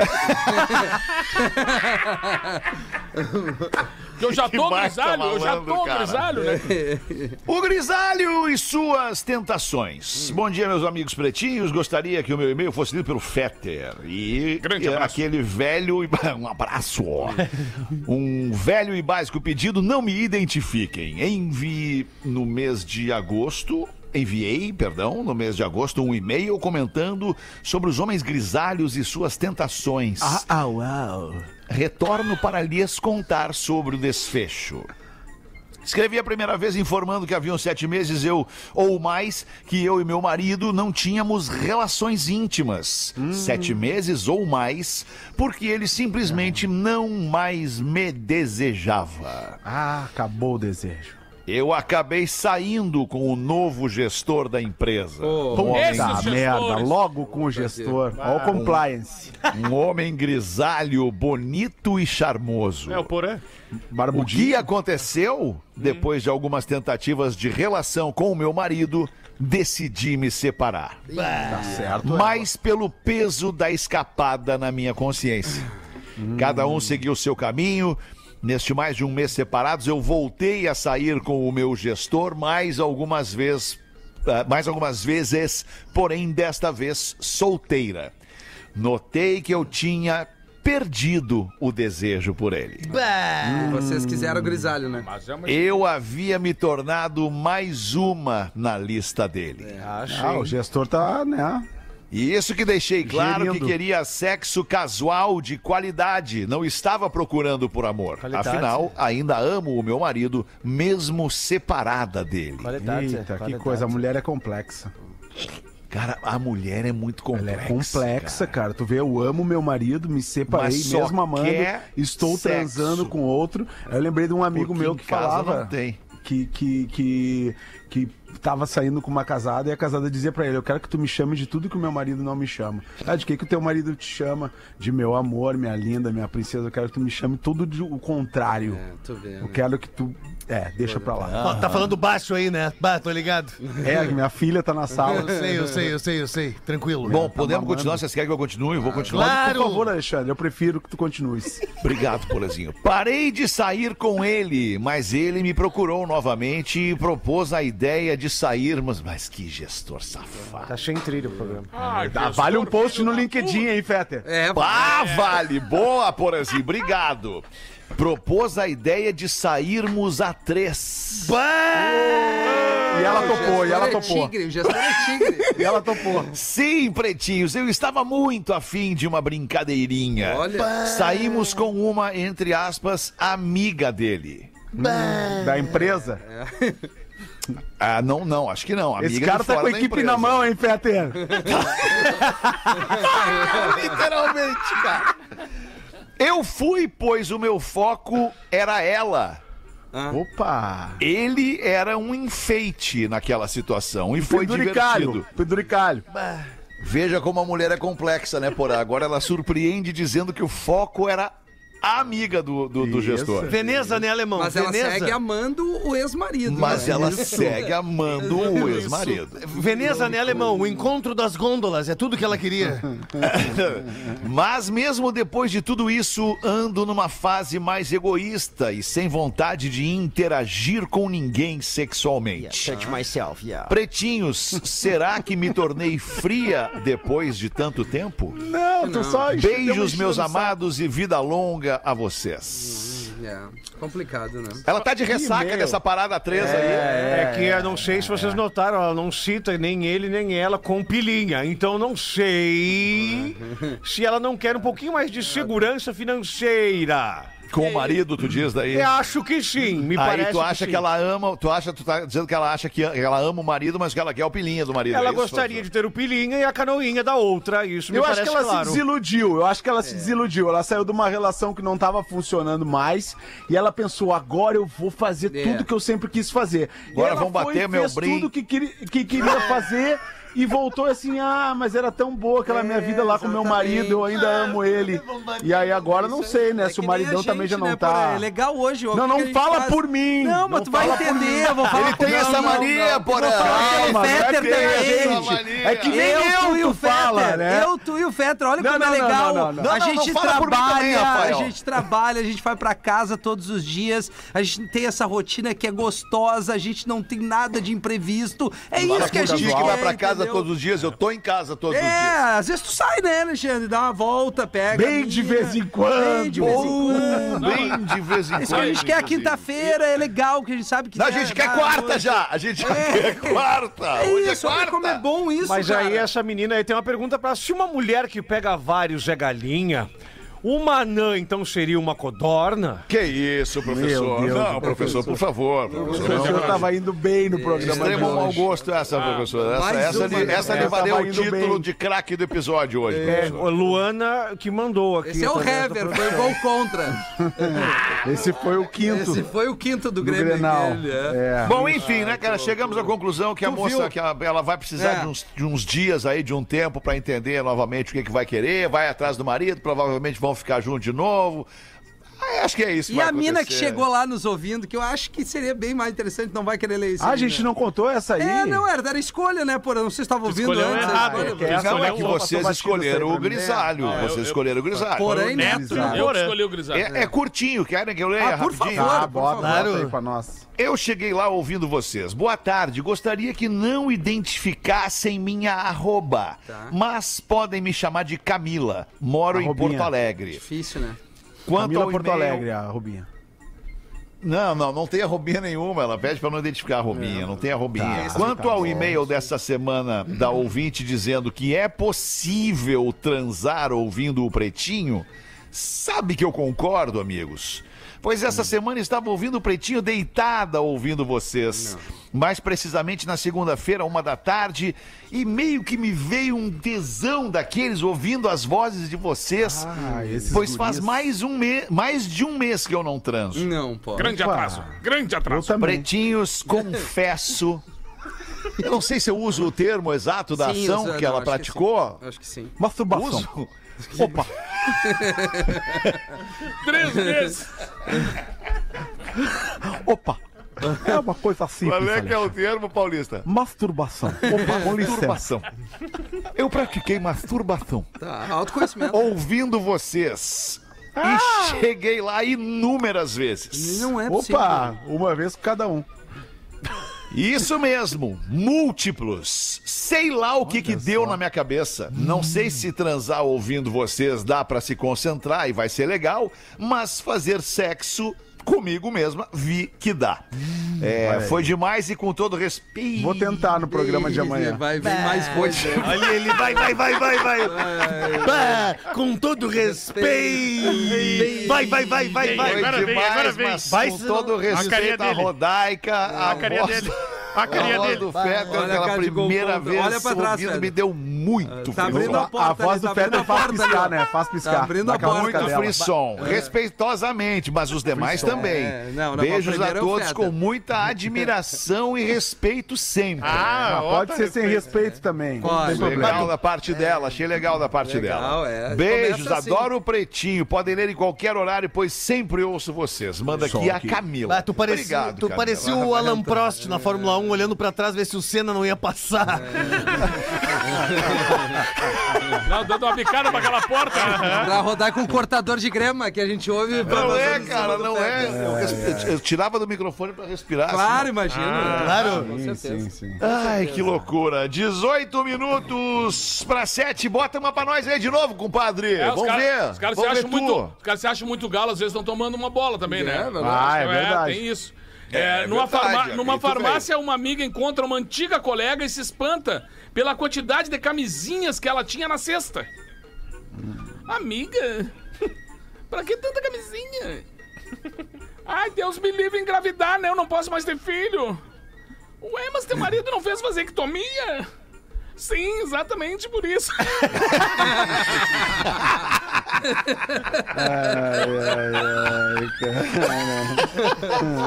Que eu já tô grisalho, eu já tô cara. grisalho, né? O Grisalho e suas tentações. Bom dia, meus amigos pretinhos. Gostaria que o meu e-mail fosse lido pelo Fetter. E Grande abraço. aquele velho. e- Um abraço, ó. Um velho e básico pedido: não me identifiquem. Envie no mês de agosto. Enviei, perdão, no mês de agosto, um e-mail comentando sobre os homens grisalhos e suas tentações. Ah, uau. Retorno para lhes contar sobre o desfecho. Escrevi a primeira vez informando que haviam sete meses eu ou mais que eu e meu marido não tínhamos relações íntimas. Sete meses ou mais, porque ele simplesmente não mais me desejava. Ah, acabou o desejo. Eu acabei saindo com o novo gestor da empresa. um, Esses homem, gestores. merda, logo com o gestor. Olha o compliance. um homem grisalho, bonito e charmoso. É o Porã. O que aconteceu? Depois de algumas tentativas de relação com o meu marido, decidi me separar. Tá certo. Mas pelo peso da escapada na minha consciência. Cada um seguiu seu caminho. Neste mais de um mês separados, eu voltei a sair com o meu gestor mais algumas vezes, ah, mais algumas vezes, porém desta vez solteira. Notei que eu tinha perdido o desejo por ele. Vocês quiseram o grisalho, né? Mas é uma Eu havia me tornado mais uma na lista dele. Ah, o gestor tá, né? E isso que deixei claro Gerindo. que queria sexo casual de qualidade. Não estava procurando por amor. Qualidade. Afinal, ainda amo o meu marido, mesmo separada dele. Qualidade. Eita, que coisa. A mulher é complexa. Cara, a mulher é muito Ela complexa. é complexa, cara. Tu vê, eu amo meu marido, me separei Mas mesmo amando, estou sexo. transando com outro. Eu lembrei de um amigo Porque meu em que casa falava não tem. que, que, que, que tava saindo com uma casada e a casada dizia pra ele: Eu quero que tu me chame de tudo que o meu marido não me chama. Ah, de que que o teu marido te chama? De meu amor, minha linda, minha princesa. Eu quero que tu me chame tudo de o contrário. É, tô vendo. Eu quero que tu. É, deixa pra lá. Ó, Tá falando baixo aí, né? Bah, tô ligado. É, minha filha tá na sala. Eu sei, eu sei, eu sei, eu sei. Tranquilo. Bom, podemos mamando. continuar? Vocês querem que eu continue? Eu vou continuar. Claro. Por favor, Alexandre, eu prefiro que tu continues. Obrigado, Polezinho. Parei de sair com ele, mas ele me procurou novamente e propôs a ideia de sairmos. Mas que gestor safado. Tá sem trilha o programa. Ah, Tá, vale um post no LinkedIn, hein, Fetter? É, Ah, vale! Boa, Porazinho, obrigado. Propôs a ideia de sairmos a três. E ela topou, e ela é topou. tigre, o gestor é tigre. E ela topou. Sim, pretinhos, eu estava muito afim de uma brincadeirinha. Olha. Saímos com uma, entre aspas, amiga dele. Da empresa. Ah, não, não, acho que não. Amiga Esse cara tá com a equipe empresa. na mão, hein, Fetter? Literalmente, cara. Eu fui, pois o meu foco era ela. Opa! Ele era um enfeite naquela situação e foi Penduricalho. divertido. Penduricalho. Veja como a mulher é complexa, né, Porã? Agora ela surpreende dizendo que o foco era a amiga do, do, do gestor. Veneza, né, alemão? Mas ela Veneza. segue amando o ex-marido. Mas né? ela Isso. segue amando o ex-marido. Veneza, né, alemão? O encontro das gôndolas. É tudo que ela queria. Mas mesmo depois de tudo isso, ando numa fase mais egoísta e sem vontade de interagir com ninguém sexualmente. myself, yeah. Pretinhos, será que me tornei fria depois de tanto tempo? Não, tu só deu uma Beijos, meus amados, e vida longa a vocês. É, complicado, né? Ela tá de ressaca dessa parada 3 aí. É que eu não sei se vocês notaram, ela não cita nem ele nem ela com pilinha. Então não sei se ela não quer um pouquinho mais de segurança financeira. Com o marido, tu diz daí. Eu acho que sim, me Aí parece tu acha que, sim. ela ama, tu acha, tu tá dizendo que ela acha que ela ama o marido, mas que ela quer o pilinha do marido. Ela é isso, gostaria de ter o pilinha e a canoinha da outra, isso me Eu parece acho que ela claro. se desiludiu. Eu acho que ela se desiludiu. Ela saiu de uma relação que não tava funcionando mais e ela pensou: agora eu vou fazer É. tudo que eu sempre quis fazer. Agora vão bater meu fez brim. tudo que, que queria fazer. E voltou assim, ah, mas era tão boa aquela minha vida lá com meu marido, eu ainda amo ele. E aí agora não sei, né? É se o maridão a também já gente, não né, tá. É legal hoje. ó, Não, não gente fala faz. por mim. Não, mas Não tu vai entender, eu vou falar Ele tem por- essa não, não, mania, não. porra. Calma, não é Fetter gente. É que nem eu, e o Fetter. né? Eu, tu e o Fetter. Olha Não, como não, é não, legal. não, não, não. A Não, não, gente não trabalha, a gente trabalha, a gente vai pra casa todos os dias. A gente tem essa rotina que é gostosa, a gente não tem nada de imprevisto. É isso que a gente que vai quer, pra casa entendeu? todos os dias, eu tô em casa todos os É, dias. às vezes tu sai, né, Alexandre? Dá uma volta, pega. Bem de vez em quando. Bem de vez em quando. Bem de vez em É isso que a gente quando, quer quinta-feira, é legal, que a gente sabe que. Não, a gente quer quarta hoje- já. A gente É. quer quarta. É Hoje isso, é olha quarta. como é bom isso, Mas cara. aí essa menina aí tem uma pergunta pra se uma mulher que pega vários é galinha, uma anã então seria uma codorna? Que isso, professor? Deus, não, professor, por favor. O Professor, professor tava indo bem no programa. Extremo de mau gosto essa, professor. Essa, essa, uma, lhe, né? essa lhe valeu o título bem. de craque do episódio hoje. É, professor. a Luana que mandou aqui. Esse é o da Hever, foi o gol contra. Esse foi o quinto Esse foi o quinto do do Grêmio. Grenal. dele, é. É. Bom, enfim, né, cara? Chegamos à conclusão que a moça viu? que ela, vai precisar É. de, uns, de uns dias aí, de um tempo, pra entender novamente o que, que vai querer, vai atrás do marido, provavelmente vão ficar juntos de novo. Ah, acho que é isso. que E vai a mina que acontecer. chegou lá nos ouvindo, que eu acho que seria bem mais interessante, não vai querer ler isso. Ah, a gente né? não contou essa aí? É, não, era, era escolha, né? Por, não sei se estava ouvindo escolheu antes. errado. escolha. É, Não, é que vocês escolheram o grisalho. É, vocês eu- escolheram o grisalho. Porém, Neto. Exato. eu escolhi o Grisado. É, é curtinho, querem que eu leia Ah, por rapidinho? favor. Ah, por bota, favor. bota aí pra nós. Eu cheguei lá ouvindo vocês. Boa tarde. Gostaria que não identificassem minha arroba, Tá. mas podem me chamar de Camila. Moro em Arrobinha. Porto Alegre. Difícil, né? Quanto Camila ao Porto e-mail- Alegre, a Rubinha. Não, não, não tem arrobinha nenhuma. Ela pede para não identificar a arrobinha, não tem arrobinha. Tá, Quanto tá ao e-mail dessa semana da ouvinte dizendo que é possível transar ouvindo o Pretinho, sabe que eu concordo, amigos. Pois essa semana estava ouvindo o Pretinho deitada ouvindo vocês. Mais precisamente na segunda-feira, uma da tarde, e meio que me veio um tesão daqueles ouvindo as vozes de vocês. Ah, pois faz mais, um me... mais de um mês que eu não transo. Não, pode. Grande Opa. atraso. Grande atraso. Pretinhos, confesso Eu não sei se eu uso o termo exato da Sim, ação usa- que não, ela acho que praticou. Acho que sim. Masturbação. Uso. Opa, Três vezes. opa. É uma coisa simples. Qual é que é o termo, Paulista? Masturbação. Opa, com licença. Masturbação. Eu pratiquei masturbação Tá, autoconhecimento. ouvindo vocês. E cheguei lá inúmeras vezes. Não é possível. Opa, uma vez cada um. Isso mesmo, múltiplos. Sei lá o que que deu na minha cabeça. Não sei se transar ouvindo vocês dá pra se concentrar e vai ser legal, mas fazer sexo comigo mesma vi que dá. É, foi demais e com todo respeito. Vou tentar no programa de amanhã. Vai vir mais coisa. Olha ele, vai, vai, vai, vai, vai. Ah, com todo respeito. Vai, vai, vai, vai, vai. Foi Agora vem, demais, agora vem. mas Vai com todo respeito à dele. Rodaica, a, A carinha voz, dele. A a carinha dele. do a aquela primeira vez Olha pra trás, ouvindo, me deu muito Tá frio. a porta A voz do tá a faz porta piscar, né? Faz piscar. Tá abrindo a porta. Muito dela. frisson, respeitosamente, mas os demais também. É, não, não, Beijos a é todos Fetter. com muita admiração e respeito sempre. Ah, Ah, pode ser sem respeito também. Não Pode. Legal da parte dela, achei legal da parte Legal, dela. é. Beijos, assim. adoro o Pretinho. Podem ler em qualquer horário, pois sempre ouço vocês. Manda aqui a Camila. Ah, tu parecia, Obrigado, tu Camila. parecia o Alan Prost na Fórmula 1, olhando pra trás, ver se o Senna não ia passar. Não, dando uma picada pra aquela porta. Pra rodar com um cortador de grama que a gente ouve. Não é, cara, não é. Eu, respe- eu tirava do microfone pra respirar. Claro, assim. imagina. Claro. Com Sim, certeza. sim, sim. Ai, que loucura. 18 minutos pra 7. Bota uma pra nós aí de novo, compadre. É, os Vamos cara- ver. Os caras se Vamos acham tu. muito, os caras se acham muito galo, às vezes estão tomando uma bola também, né? É. Ah, é É, verdade. tem isso. É, É, numa verdade, farma- numa farmácia, uma amiga encontra uma antiga colega e se espanta pela quantidade de camisinhas que ela tinha na cesta. Amiga, pra que tanta camisinha? Ai, Deus me livre engravidar, né? Eu não posso mais ter filho. Ué, mas teu marido não fez vasectomia? Sim, exatamente por isso. Ai, ai, ai, cara.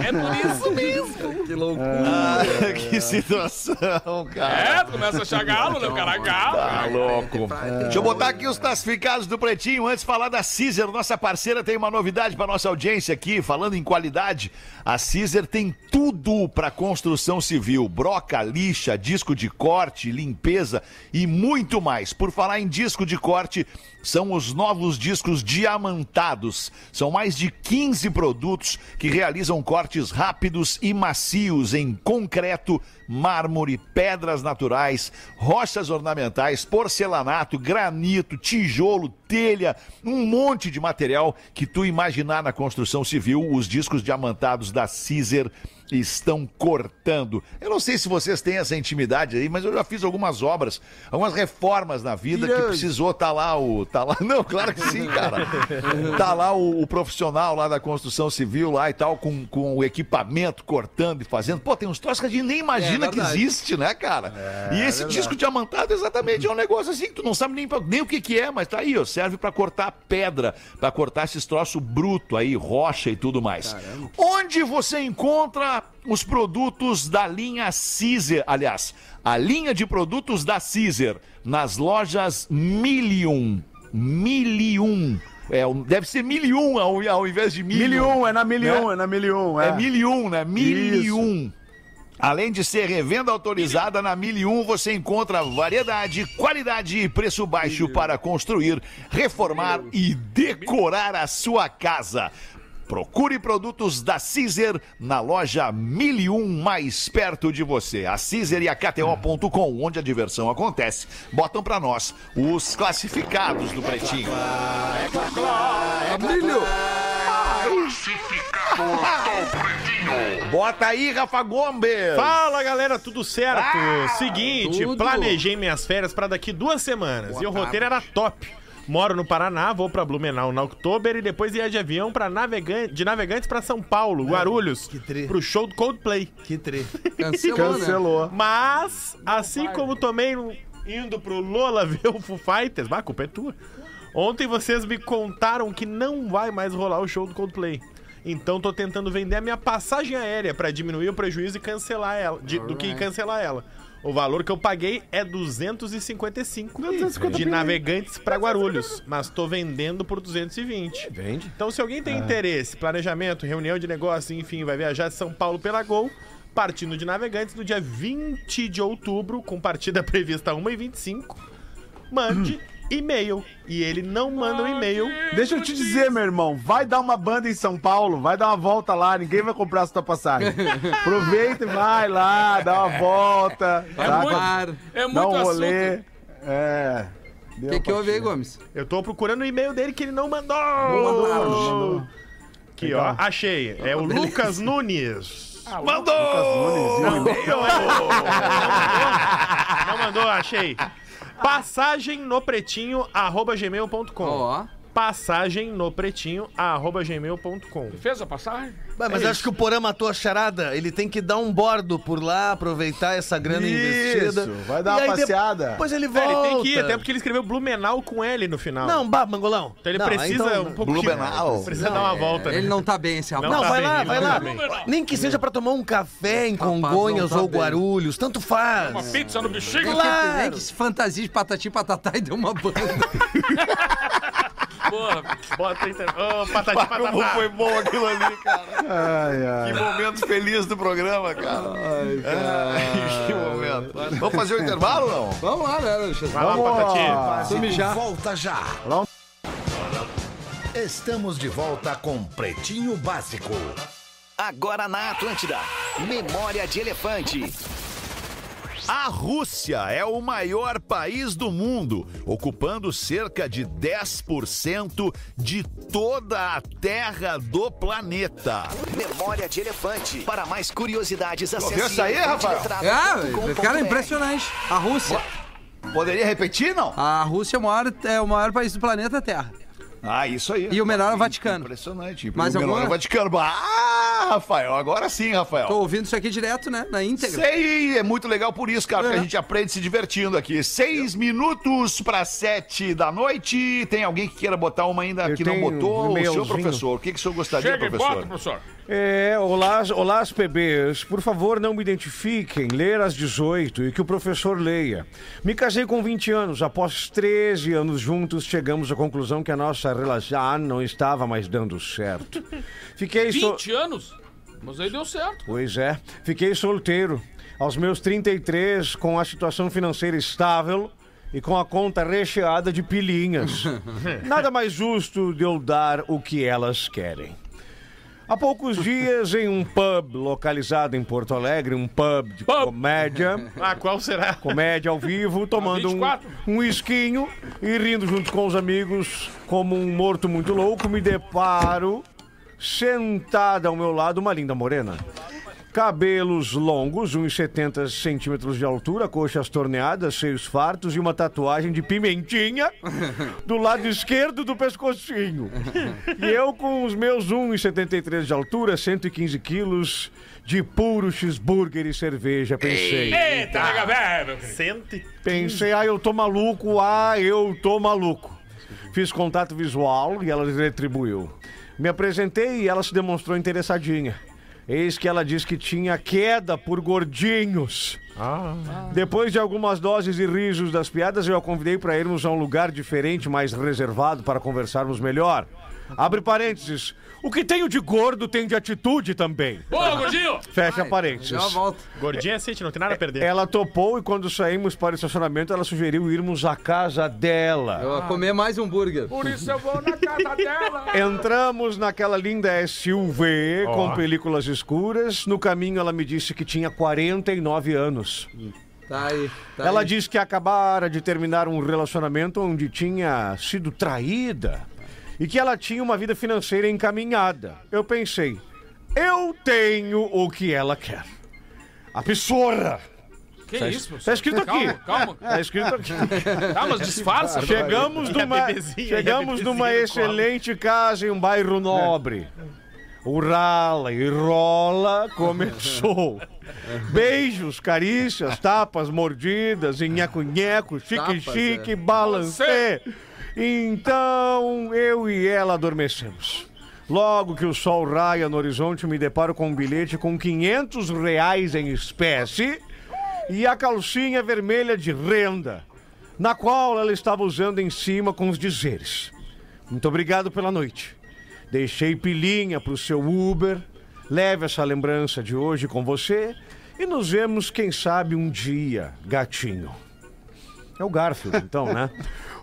É por isso mesmo. Que loucura. Ah, que situação, cara. É, começa a achar galo, né? O cara é galo. Tá louco. Deixa eu botar aqui os classificados do Pretinho. Antes de falar da Caesar, nossa parceira tem uma novidade para nossa audiência aqui. Falando em qualidade, a Caesar tem tudo para construção civil: broca, lixa, disco de corte, limpeza e muito mais. Por falar em disco de corte, são os novos discos diamantados. São mais de 15 produtos que realizam cortes rápidos e macios em concreto, mármore, pedras naturais, rochas ornamentais, porcelanato, granito, tijolo, telha, um monte de material que tu imaginar na construção civil, os discos diamantados da Caesar estão cortando. Eu não sei se vocês têm essa intimidade aí, mas eu já fiz algumas obras, algumas reformas na vida que precisou tá lá o tá lá, não, claro que sim, cara. Tá lá o, o profissional lá da construção civil lá e tal com, com o equipamento cortando e fazendo. Pô, tem uns troços que a gente nem imagina É que existe, né, cara? e esse disco diamantado exatamente é um negócio assim que tu não sabe nem, nem o que que é, mas tá aí, ó, serve pra cortar pedra, pra cortar esses troços bruto aí, rocha e tudo mais. Onde você encontra os produtos da linha Caesar, aliás, a linha de produtos da Caesar nas lojas Milium. Milium. É, deve ser Milium ao, ao invés de Milium. Mil e um, é na mil e Né? é na mil um. É É. mil e um, né? Mil e um. Além de ser revenda autorizada, na Mil e um você encontra variedade, qualidade e preço baixo para construir, reformar e decorar a sua casa. Procure produtos da Caesar na loja 1001 mais perto de você. A Caesar e a KTO.com, onde a diversão acontece, botam pra nós os classificados do Pretinho. Brilho. Bota aí, Rafa Gomes! Fala galera, tudo certo? Seguinte, tudo. planejei minhas férias pra daqui duas semanas e o roteiro era top. Moro no Paraná, vou pra Blumenau na Oktober e depois ia de avião para navegan de Navegantes pra São Paulo, Guarulhos, que tri. pro show do Coldplay. Que tre. Cancelou, né? Cancelou. Mas, assim como tomei indo pro Lola ver o Foo Fighters, bah, a culpa é tua. Ontem vocês me contaram que não vai mais rolar o show do Coldplay. Então tô tentando vender a minha passagem aérea pra diminuir o prejuízo e cancelar ela, de- do que cancelar ela. O valor que eu paguei é 255 de navegantes pra Guarulhos, mas tô vendendo por 220. Vende. Então, se alguém tem interesse, planejamento, reunião de negócio, enfim, vai viajar de São Paulo pela Gol, partindo de Navegantes no dia 20 de outubro, com partida prevista 1h25, mande e-mail. E ele não manda um e-mail. Deixa eu te dizer, meu irmão, vai dar uma banda em São Paulo, vai dar uma volta lá, ninguém vai comprar essa tua passagem. Aproveita e vai lá, dá uma volta, É tá? muito, é dá muito um assunto. rolê. É. O que, que houve aí, Gomes? Eu tô procurando o e-mail dele que ele não mandou. mandou. Aqui, ó, achei. É o Lucas Nunes. Mandou! Não mandou, achei. Passagem no pretinho, arroba gmail.com. Ó. Passagem no pretinho, arroba gmail.com. Fez a passagem? Mas, mas acho que o Porã matou a charada. Ele tem que dar um bordo por lá, aproveitar essa grana investida. Isso, vai dar E uma passeada. Depois ele É, volta. ele tem que ir, até porque ele escreveu Blumenau com L no final. Não, bah, mangolão. Então ele Não, precisa então- um pouco Blumenau. Precisa dar uma volta. né? Ele não tá bem, esse rapaz. Não, tá vai bem, lá, vai não lá. tá bem. Nem que seja pra tomar um café em Congonhas não tá ou bem. Guarulhos, tanto faz. Uma pizza no bichinho? Nem que, nem que se fantasia de patati e patatá e deu uma banda. Porra, Bota aí, Ô, patati Como patatá. foi bom aquilo ali, cara. Ai, ai. Que momento feliz do programa, cara. Ai, que momento. Vamos fazer o intervalo, não? Vamos lá, né, Alexandre? Vai lá, patati. Já. volta já. Estamos de volta com Pretinho Básico. Agora na Atlântida. Memória de Elefante. A Rússia é o maior país do mundo, ocupando cerca de 10% de toda a terra do planeta. Memória de Elefante. Para mais curiosidades, acesse isso aí, Rafael? Ah, cara, impressionante. A Rússia. Poderia repetir, não? A Rússia é o maior, é o maior país do planeta Terra. Ah, isso aí. E o menor é o Vaticano. Impressionante. Mais o menor é o Vaticano. Ah, Rafael, agora sim, Rafael. Tô ouvindo isso aqui direto, né? Na íntegra. Sei, é muito legal por isso, cara, porque É. a gente aprende se divertindo aqui. Seis minutos para sete da noite. Tem alguém que queira botar uma ainda Eu que não botou? um o senhor, professor. O que, que o senhor gostaria, chega professor? bota, professor. É, olá, olá, PBs. Por favor, não me identifiquem. Ler às 18 e que o professor leia. Me casei com 20 anos. Após 13 anos juntos, chegamos à conclusão que a nossa relação não estava mais dando certo. Fiquei so... 20 anos? Mas aí deu certo. Pois é, fiquei solteiro. Aos meus 33, com a situação financeira estável e com a conta recheada de pilinhas. Nada mais justo de eu dar o que elas querem. Há poucos dias, em um pub localizado em Porto Alegre, um pub de Pub. comédia, Ah, qual será? comédia ao vivo, tomando um, 24. um esquinho e rindo junto com os amigos, como um morto muito louco, me deparo sentada ao meu lado uma linda morena. Cabelos longos, 1,70 centímetros de altura, coxas torneadas, seios fartos e uma tatuagem de pimentinha do lado esquerdo do pescocinho. E eu com os meus 1,73 de altura, 115 quilos de puro cheeseburger e cerveja, pensei. Eita, nega velho. Pensei, ah, eu tô maluco, ah, eu tô maluco. Fiz contato visual e ela retribuiu. Me apresentei e ela se demonstrou interessadinha. Eis que ela disse que tinha queda por gordinhos. Depois de algumas doses e risos das piadas, eu a convidei para irmos a um lugar diferente, mais reservado, para conversarmos melhor. Abre parênteses. O que tenho de gordo tem de atitude também. Boa, gordinho. Fecha Ai, parênteses. uma volta. Gordinha City, não tem nada a perder. Ela topou e quando saímos para o estacionamento, ela sugeriu irmos à casa dela. Eu vou comer mais um hambúrguer. Por isso eu vou na casa dela. Entramos naquela linda SUV com películas escuras. No caminho, ela me disse que tinha 49 anos. Tá aí. Tá ela aí. disse que acabara de terminar um relacionamento onde tinha sido traída e que ela tinha uma vida financeira encaminhada. Eu pensei, eu tenho o que ela quer. A pissorra. Que Tá, isso, tá professor? escrito aqui. Calma, calma. Tá escrito aqui. Tá, mas disfarça. Chegamos numa, chegamos numa excelente casa em um bairro nobre. O rala e rola começou. Beijos, carícias, tapas, mordidas, nheco-nheco, Tapas, chique-chique, é. balancê. Então eu e ela adormecemos. Logo que o sol raia no horizonte, me deparo com um bilhete com 500 reais em espécie e a calcinha vermelha de renda, na qual ela estava usando em cima com os dizeres: Muito obrigado pela noite. Deixei pilinha pro seu Uber. Leve essa lembrança de hoje com você e nos vemos, quem sabe, um dia, gatinho. É o Garfield, então, né?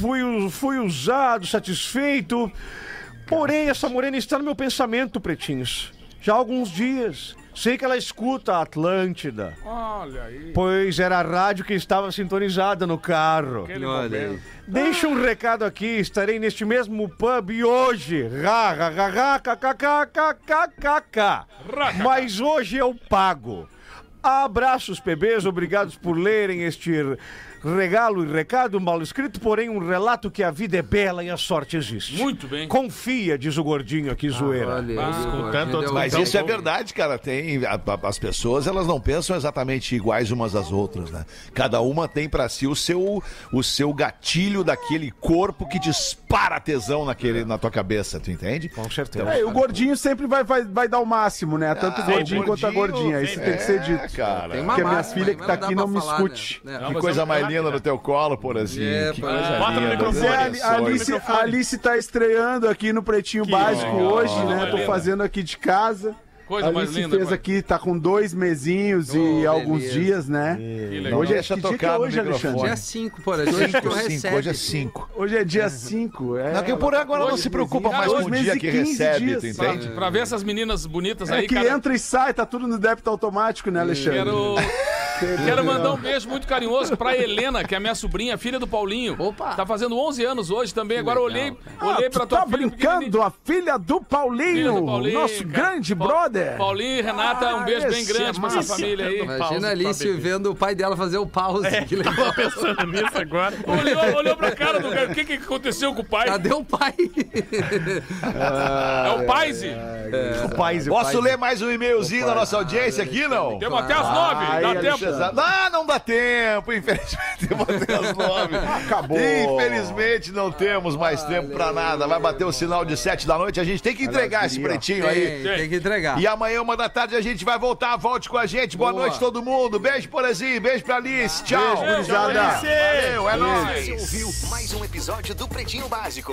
Fui, fui usado, satisfeito. Porém, essa morena está no meu pensamento, pretinhos. Já há alguns dias. Sei que ela escuta a Atlântida, Olha aí. pois era a rádio que estava sintonizada no carro. Aquele Olha aí. Deixa um recado aqui, estarei neste mesmo pub hoje. Ra, ra, ra, ra, ca. Mas hoje eu pago. Abraços, PBs, obrigados por lerem este regalo e recado mal escrito, porém um relato que a vida é bela e a sorte existe. Muito bem. Confia, diz o gordinho aqui, zoeira. Escutando Gordinho todos deu- Mas Então, isso é verdade, cara. Tem a- a- as pessoas, elas não pensam exatamente iguais umas às outras, né? Cada uma tem pra si o seu o seu gatilho daquele corpo que dispara tesão naquele na tua cabeça, tu entende? Com certeza. É, e o gordinho sempre vai, vai, vai dar o máximo, né? Tanto o Ah, gordinho o quanto a gordinho, gordinha. Isso tem que ser dito. É, cara. Tem uma Porque a minha máxima filha aí, que tá aqui não me falar, escute. né? Que coisa é mais né? no teu colo, porazinho. É, que pá. coisa Bota no linda. microfone. Abençoe. Alice, microfone. Alice tá estreando aqui no Pretinho Básico legal. hoje, né? mais Tô fazendo aqui de casa. Coisa mais Alice linda. fez pai. aqui, tá com dois mesinhos e Oh, alguns beleza. dias, né? Que legal. Hoje é Deixa que dia que é hoje. Alexandre? Dia 5, por exemplo. Hoje Cinco, recebe. hoje é 5. Hoje é dia 5. É, Não, que por agora não se preocupa mais com o meses dia e que 15 recebe, dias. tu entende? Pra ver essas meninas bonitas É aí, que cara. entra e sai, tá tudo no débito automático, né, Alexandre? Quero, quero mandar um beijo muito carinhoso pra Helena, que é a minha sobrinha, filha do Paulinho. Opa! Tá fazendo 11 anos hoje também. Agora legal, olhei, Ah, olhei tu pra tua tá filha brincando, a filha do Paulinho, Filha do Paulinho, nosso cara. grande Pa- brother. Paulinho e Renata, um Ah, beijo bem esse grande é pra essa família aí. Imagina a Alice vendo o pai dela fazer o pause. Que legal. Pensando nisso agora. Olhou, olhou pra cara do cara. O que, que aconteceu com o pai? Cadê o pai? É o Paise. E o Posso ler mais um e-mailzinho da nossa audiência aqui, não? Temos até as nove. Dá tempo. Exato. Ah, não dá tempo, infelizmente. Temos até as nove. Acabou. Infelizmente não temos mais tempo pra nada. Vai bater o sinal de sete da noite. A gente tem que entregar esse pretinho aí. Tem, tem que entregar. E amanhã, uma da tarde, a gente vai voltar. Volte com a gente. Boa, Boa. noite, todo mundo. Beijo, Porazinho. Beijo pra Alice. Tchau. Beijo. Valeu, é nóis. Você ouviu mais um episódio do Pretinho Básico.